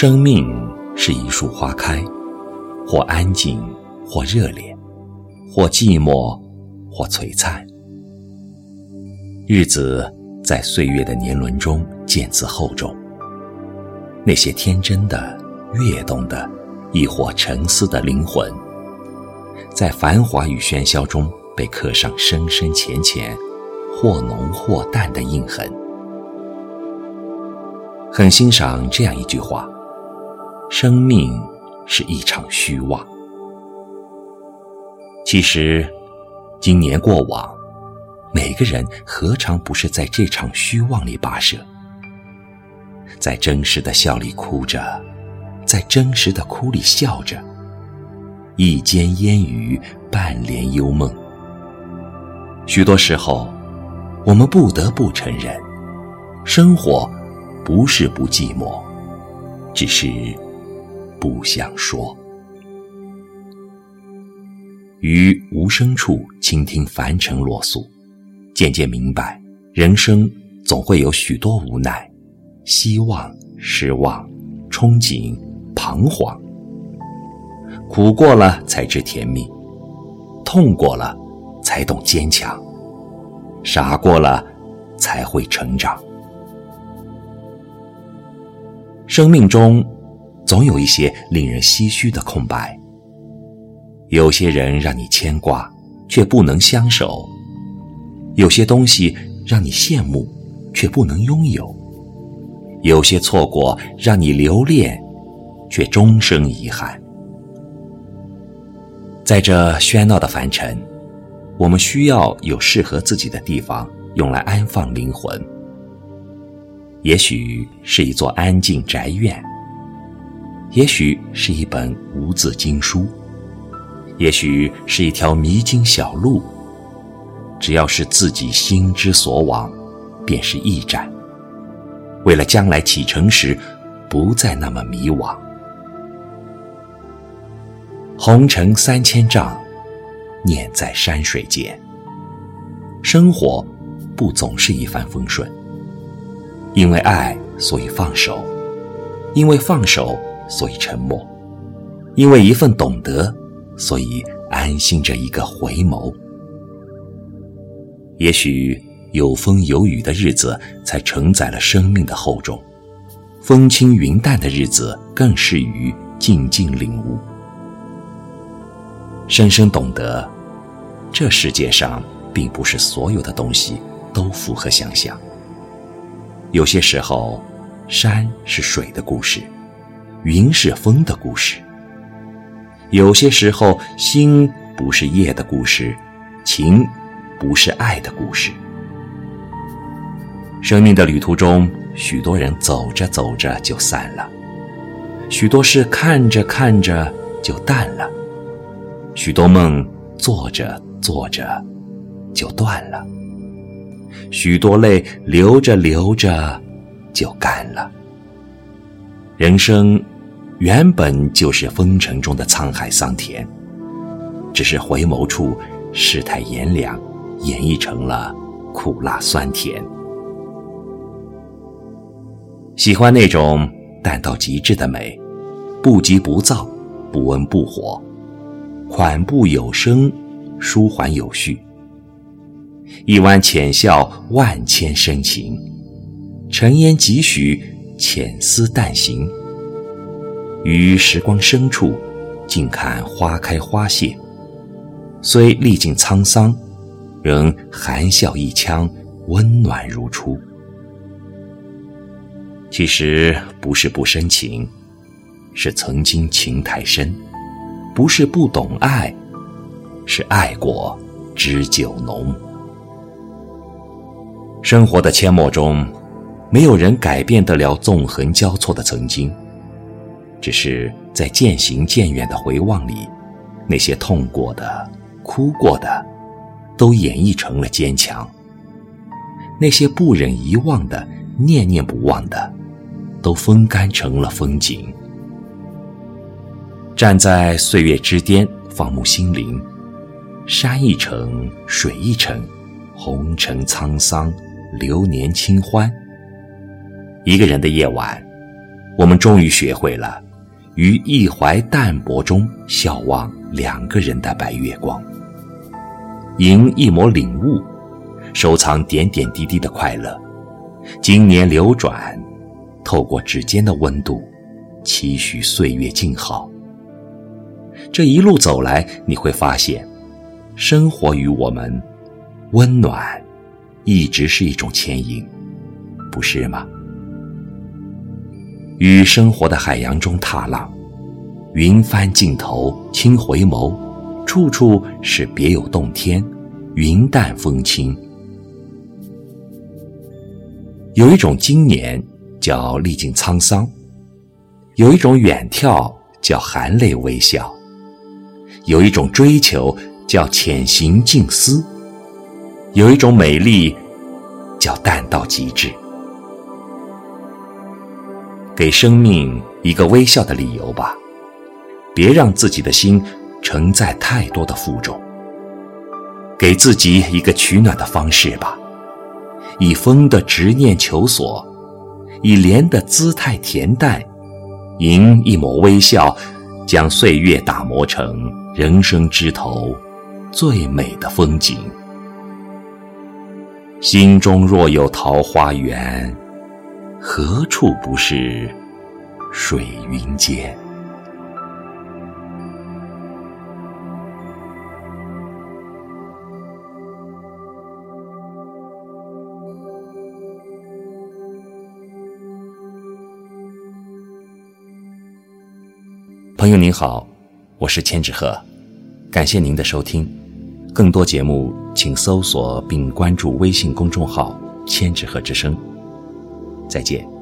生命是一束花开，或安静，或热烈，或寂寞，或璀璨。日子在岁月的年轮中渐次厚重。那些天真的、跃动的，亦或沉思的灵魂，在繁华与喧嚣中被刻上深深浅浅、或浓或淡的印痕。很欣赏这样一句话。生命是一场虚妄。其实，今年过往，每个人何尝不是在这场虚妄里跋涉，在真实的笑里哭着，在真实的哭里笑着，一间烟雨，半帘幽梦。许多时候，我们不得不承认，生活不是不寂寞，只是。不想说，于无声处倾听凡尘落俗，渐渐明白，人生总会有许多无奈、希望、失望、憧憬、彷徨。苦过了才知甜蜜，痛过了才懂坚强，傻过了才会成长。生命中。总有一些令人唏嘘的空白。有些人让你牵挂，却不能相守；有些东西让你羡慕，却不能拥有；有些错过让你留恋，却终生遗憾。在这喧闹的凡尘，我们需要有适合自己的地方，用来安放灵魂。也许是一座安静宅院。也许是一本无字经书，也许是一条迷津小路。只要是自己心之所往，便是驿站。为了将来启程时，不再那么迷惘。红尘三千丈，念在山水间。生活不总是一帆风顺，因为爱，所以放手；因为放手。所以沉默，因为一份懂得，所以安心着一个回眸。也许有风有雨的日子，才承载了生命的厚重；风轻云淡的日子，更适于静静领悟。深深懂得，这世界上并不是所有的东西都符合想象。有些时候，山是水的故事。云是风的故事，有些时候，星不是夜的故事，情不是爱的故事。生命的旅途中，许多人走着走着就散了，许多事看着看着就淡了，许多梦做着做着就断了，许多泪流着流着就干了。人生原本就是风尘中的沧海桑田，只是回眸处世态炎凉，演绎成了苦辣酸甜。喜欢那种淡到极致的美，不急不躁，不温不火，款步有声，舒缓有序。一弯浅笑，万千深情；沉烟几许。浅思淡行，于时光深处，静看花开花谢。虽历尽沧桑，仍含笑一腔，温暖如初。其实不是不深情，是曾经情太深；不是不懂爱，是爱过知酒浓。生活的阡陌中。没有人改变得了纵横交错的曾经，只是在渐行渐远的回望里，那些痛过的、哭过的，都演绎成了坚强；那些不忍遗忘的、念念不忘的，都风干成了风景。站在岁月之巅，放牧心灵，山一程，水一程，红尘沧桑，流年清欢。一个人的夜晚，我们终于学会了，于一怀淡泊中笑望两个人的白月光，迎一抹领悟，收藏点点滴滴的快乐。经年流转，透过指尖的温度，期许岁月静好。这一路走来，你会发现，生活与我们，温暖，一直是一种牵引，不是吗？与生活的海洋中踏浪，云帆尽头轻回眸，处处是别有洞天，云淡风轻。有一种经年叫历尽沧桑，有一种远眺叫含泪微笑。有一种追求叫潜行静思，有一种美丽叫淡到极致。给生命一个微笑的理由吧，别让自己的心承载太多的负重。给自己一个取暖的方式吧，以风的执念求索，以莲的姿态恬淡，迎一抹微笑，将岁月打磨成。人生枝头，最美的风景。心中若有桃花源，何处不是水云间？朋友您好。我是千纸鹤，感谢您的收听。更多节目，请搜索并关注微信公众号“千纸鹤之声”。再见。